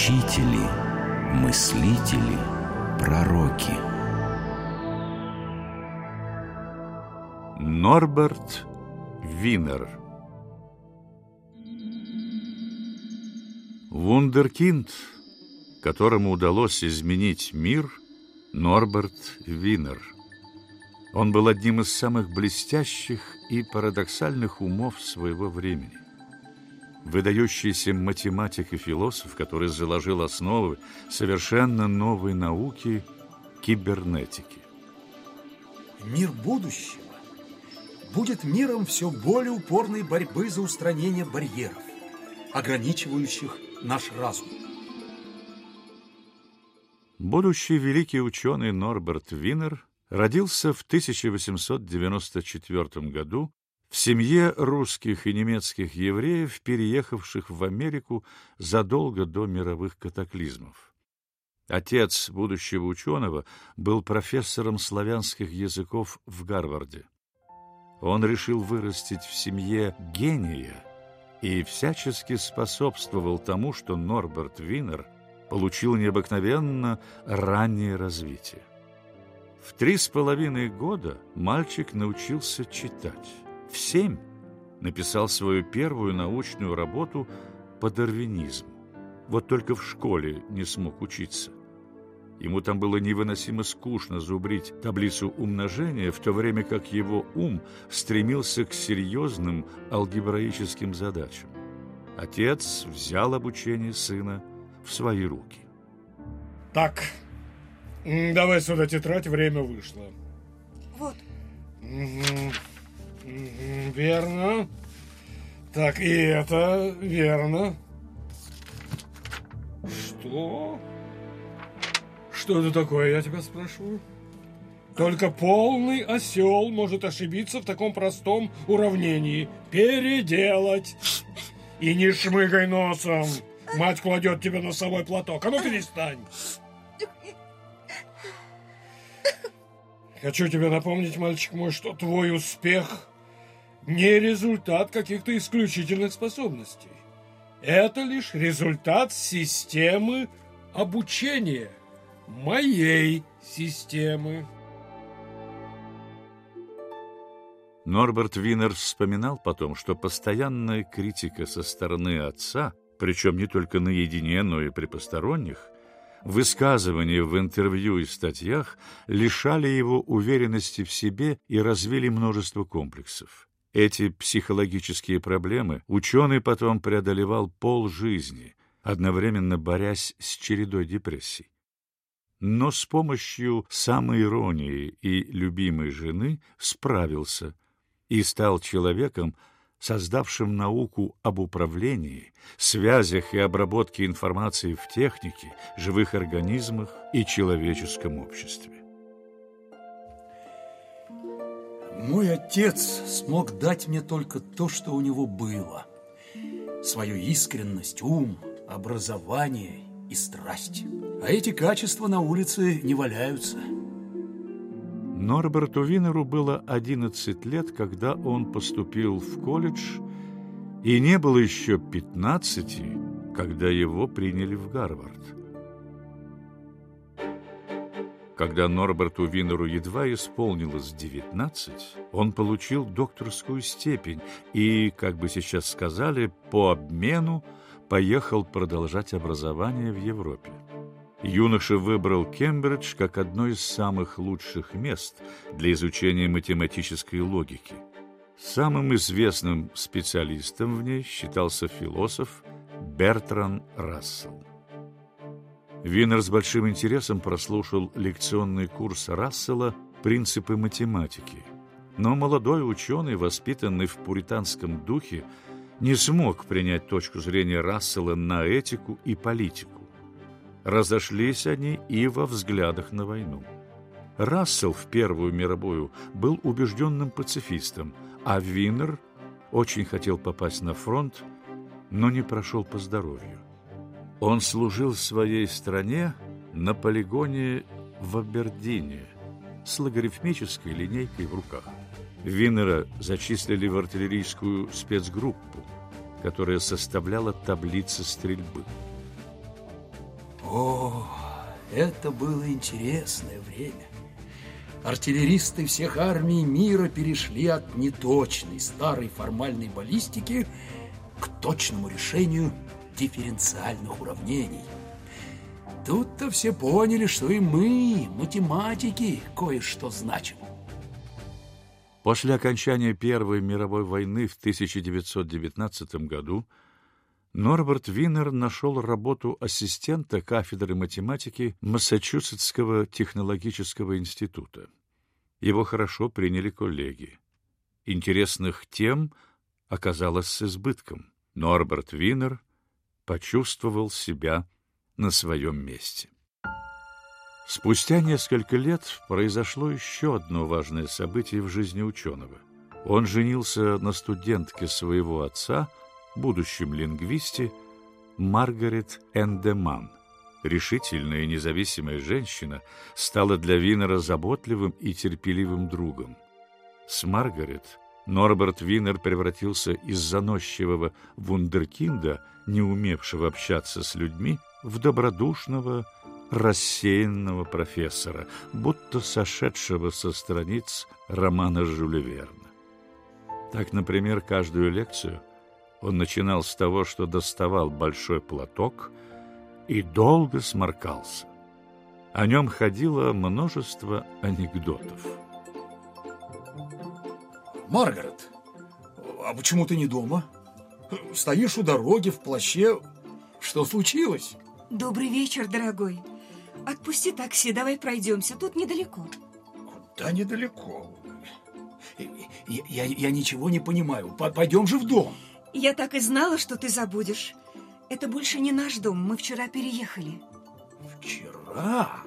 учители, мыслители, пророки. Норберт Винер Вундеркинд, которому удалось изменить мир, Норберт Винер. Он был одним из самых блестящих и парадоксальных умов своего времени выдающийся математик и философ, который заложил основы совершенно новой науки кибернетики. Мир будущего будет миром все более упорной борьбы за устранение барьеров, ограничивающих наш разум. Будущий великий ученый Норберт Винер родился в 1894 году в семье русских и немецких евреев, переехавших в Америку задолго до мировых катаклизмов. Отец будущего ученого был профессором славянских языков в Гарварде. Он решил вырастить в семье гения и всячески способствовал тому, что Норберт Винер получил необыкновенно раннее развитие. В три с половиной года мальчик научился читать в семь написал свою первую научную работу по дарвинизму. Вот только в школе не смог учиться. Ему там было невыносимо скучно зубрить таблицу умножения, в то время как его ум стремился к серьезным алгебраическим задачам. Отец взял обучение сына в свои руки. Так, давай сюда тетрадь, время вышло. Вот. Угу. Верно. Так, и это верно. Что? Что это такое, я тебя спрашиваю? Только полный осел может ошибиться в таком простом уравнении. Переделать. И не шмыгай носом. Мать кладет тебе носовой платок. А ну перестань. Хочу тебе напомнить, мальчик мой, что твой успех не результат каких-то исключительных способностей. Это лишь результат системы обучения, моей системы. Норберт Винер вспоминал потом, что постоянная критика со стороны отца, причем не только наедине, но и при посторонних, высказывания в интервью и статьях лишали его уверенности в себе и развили множество комплексов. Эти психологические проблемы ученый потом преодолевал полжизни, одновременно борясь с чередой депрессий. Но с помощью самоиронии и любимой жены справился и стал человеком, создавшим науку об управлении, связях и обработке информации в технике, живых организмах и человеческом обществе. Мой отец смог дать мне только то, что у него было. Свою искренность, ум, образование и страсть. А эти качества на улице не валяются. Норберту Винеру было 11 лет, когда он поступил в колледж, и не было еще 15, когда его приняли в Гарвард. Когда Норберту Винеру едва исполнилось 19, он получил докторскую степень и, как бы сейчас сказали, по обмену поехал продолжать образование в Европе. Юноша выбрал Кембридж как одно из самых лучших мест для изучения математической логики. Самым известным специалистом в ней считался философ Бертран Рассел. Винер с большим интересом прослушал лекционный курс Рассела «Принципы математики». Но молодой ученый, воспитанный в пуританском духе, не смог принять точку зрения Рассела на этику и политику. Разошлись они и во взглядах на войну. Рассел в Первую мировую был убежденным пацифистом, а Винер очень хотел попасть на фронт, но не прошел по здоровью. Он служил своей стране на полигоне в Абердине с логарифмической линейкой в руках. Виннера зачислили в артиллерийскую спецгруппу, которая составляла таблицы стрельбы. О, это было интересное время. Артиллеристы всех армий мира перешли от неточной старой формальной баллистики к точному решению дифференциальных уравнений. Тут-то все поняли, что и мы, математики, кое-что значим. После окончания Первой мировой войны в 1919 году Норберт Винер нашел работу ассистента кафедры математики Массачусетского технологического института. Его хорошо приняли коллеги. Интересных тем оказалось с избытком. Норберт Винер почувствовал себя на своем месте. Спустя несколько лет произошло еще одно важное событие в жизни ученого. Он женился на студентке своего отца – будущем лингвисте Маргарет Эндеман. Решительная и независимая женщина стала для Винера заботливым и терпеливым другом. С Маргарет Норберт Винер превратился из заносчивого вундеркинда, не умевшего общаться с людьми, в добродушного, рассеянного профессора, будто сошедшего со страниц романа Жюля Верна. Так, например, каждую лекцию он начинал с того, что доставал большой платок и долго сморкался. О нем ходило множество анекдотов. Маргарет, а почему ты не дома? Стоишь у дороги в плаще. Что случилось? Добрый вечер, дорогой. Отпусти такси, давай пройдемся. Тут недалеко. Куда недалеко? Я, я, я ничего не понимаю. Пойдем же в дом. Я так и знала, что ты забудешь. Это больше не наш дом, мы вчера переехали. Вчера?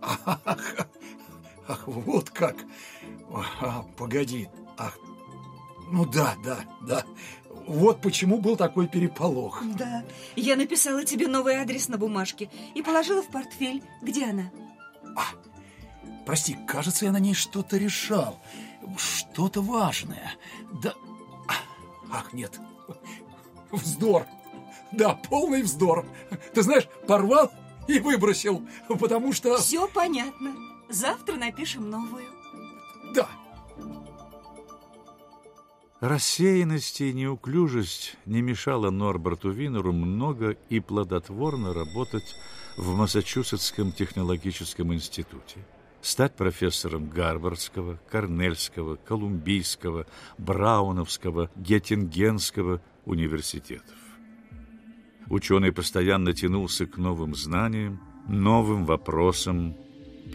Ах, ах вот как. А, погоди. Ах, ну да, да, да. Вот почему был такой переполох. Да, я написала тебе новый адрес на бумажке и положила в портфель. Где она? А, прости, кажется, я на ней что-то решал. Что-то важное. Да, Ах, нет, вздор. Да, полный вздор. Ты знаешь, порвал и выбросил, потому что... Все понятно. Завтра напишем новую. Да. Рассеянность и неуклюжесть не мешала Норберту Винеру много и плодотворно работать в Массачусетском технологическом институте стать профессором Гарвардского, Корнельского, Колумбийского, Брауновского, Геттингенского университетов. Ученый постоянно тянулся к новым знаниям, новым вопросам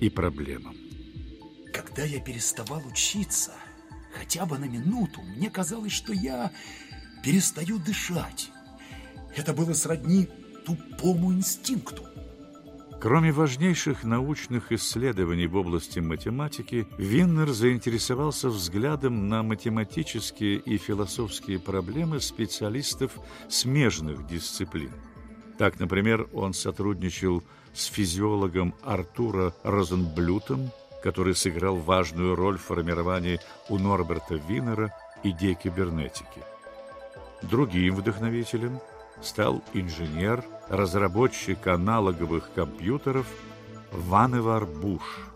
и проблемам. Когда я переставал учиться, хотя бы на минуту, мне казалось, что я перестаю дышать. Это было сродни тупому инстинкту. Кроме важнейших научных исследований в области математики, Виннер заинтересовался взглядом на математические и философские проблемы специалистов смежных дисциплин. Так, например, он сотрудничал с физиологом Артура Розенблютом, который сыграл важную роль в формировании у Норберта Виннера идей кибернетики. Другим вдохновителем стал инженер разработчик аналоговых компьютеров Ваневар Буш.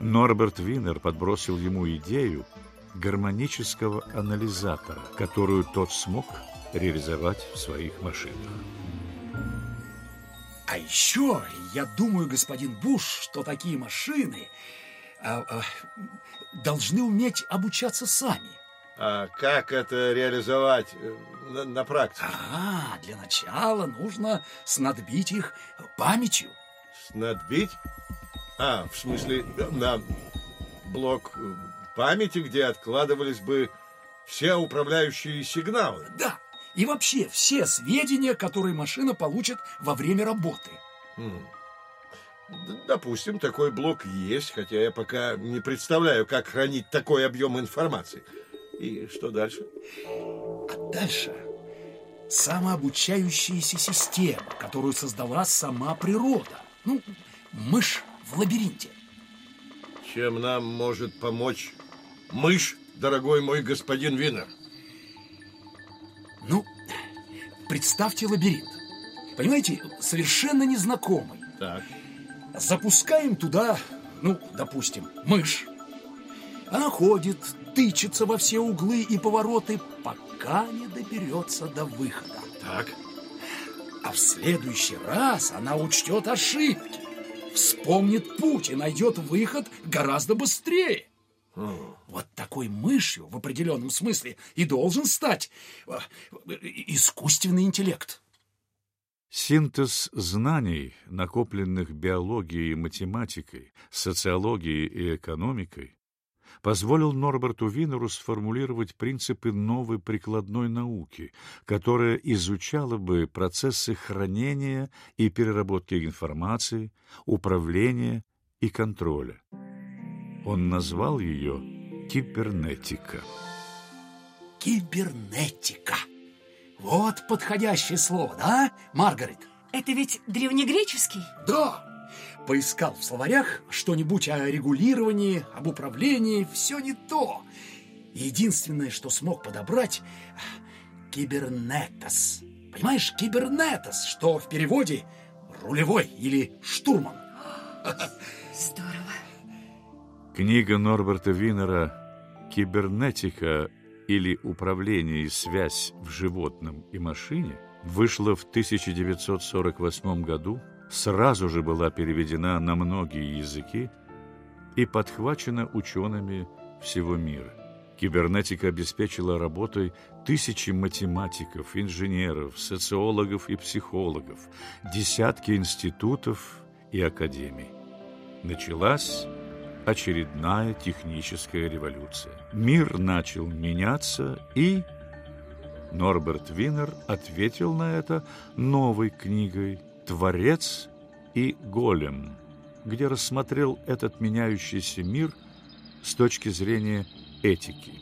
Норберт Винер подбросил ему идею гармонического анализатора, которую тот смог реализовать в своих машинах. А еще я думаю, господин Буш, что такие машины а, а, должны уметь обучаться сами. А как это реализовать э, на, на практике? А, для начала нужно снадбить их памятью. Снадбить? А, в смысле, на блок памяти, где откладывались бы все управляющие сигналы? Да, и вообще все сведения, которые машина получит во время работы. Хм. Допустим, такой блок есть, хотя я пока не представляю, как хранить такой объем информации. И что дальше? А дальше самообучающаяся система, которую создала сама природа. Ну, мышь в лабиринте. Чем нам может помочь мышь, дорогой мой господин Винер? Представьте лабиринт. понимаете, совершенно незнакомый. Так. Запускаем туда, ну, допустим, мышь. Она ходит, тычется во все углы и повороты, пока не доберется до выхода. Так. А в следующий раз она учтет ошибки, вспомнит путь и найдет выход гораздо быстрее. Вот такой мышью в определенном смысле и должен стать э, искусственный интеллект. Синтез знаний, накопленных биологией и математикой, социологией и экономикой, позволил Норберту Винеру сформулировать принципы новой прикладной науки, которая изучала бы процессы хранения и переработки информации, управления и контроля. Он назвал ее кибернетика. Кибернетика. Вот подходящее слово, да, Маргарет? Это ведь древнегреческий? Да. Поискал в словарях что-нибудь о регулировании, об управлении, все не то. Единственное, что смог подобрать – кибернетос. Понимаешь, кибернетос, что в переводе рулевой или штурман. Здорово. Книга Норберта Винера «Кибернетика или управление и связь в животном и машине» вышла в 1948 году, сразу же была переведена на многие языки и подхвачена учеными всего мира. Кибернетика обеспечила работой тысячи математиков, инженеров, социологов и психологов, десятки институтов и академий. Началась очередная техническая революция. Мир начал меняться, и Норберт Винер ответил на это новой книгой «Творец и голем», где рассмотрел этот меняющийся мир с точки зрения этики.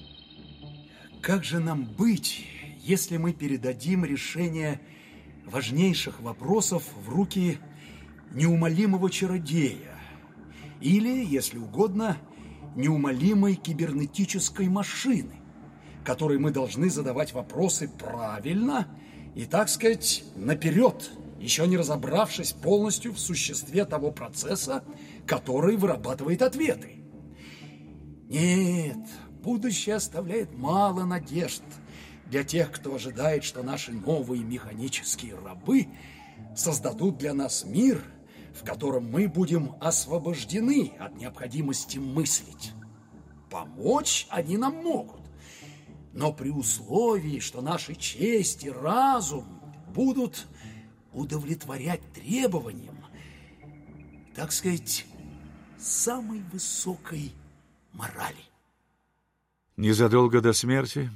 Как же нам быть, если мы передадим решение важнейших вопросов в руки неумолимого чародея, или, если угодно, неумолимой кибернетической машины, которой мы должны задавать вопросы правильно и, так сказать, наперед, еще не разобравшись полностью в существе того процесса, который вырабатывает ответы. Нет, будущее оставляет мало надежд для тех, кто ожидает, что наши новые механические рабы создадут для нас мир – в котором мы будем освобождены от необходимости мыслить. Помочь они нам могут, но при условии, что наши честь и разум будут удовлетворять требованиям, так сказать, самой высокой морали. Незадолго до смерти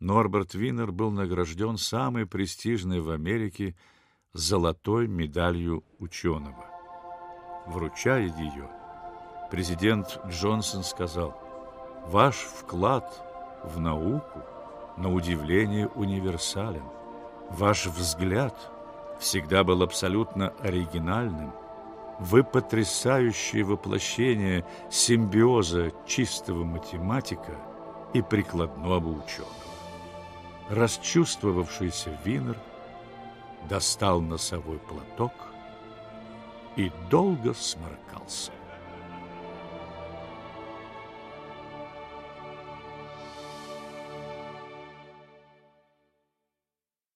Норберт Винер был награжден самой престижной в Америке золотой медалью ученого. Вручая ее, президент Джонсон сказал, «Ваш вклад в науку, на удивление, универсален. Ваш взгляд всегда был абсолютно оригинальным. Вы потрясающее воплощение симбиоза чистого математика и прикладного ученого». Расчувствовавшийся Винер – достал носовой платок и долго сморкался.